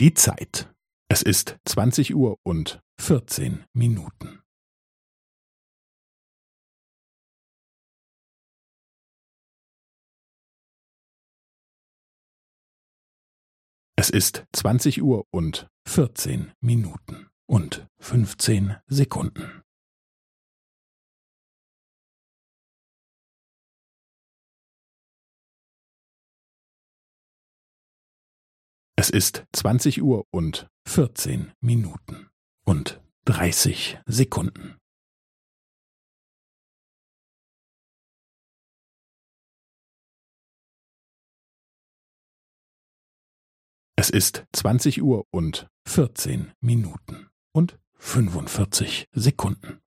Die Zeit. Es ist zwanzig Uhr und vierzehn Minuten. Es ist zwanzig Uhr und vierzehn Minuten und fünfzehn Sekunden. Es ist zwanzig Uhr und vierzehn Minuten und dreißig Sekunden. Es ist zwanzig Uhr und vierzehn Minuten und fünfundvierzig Sekunden.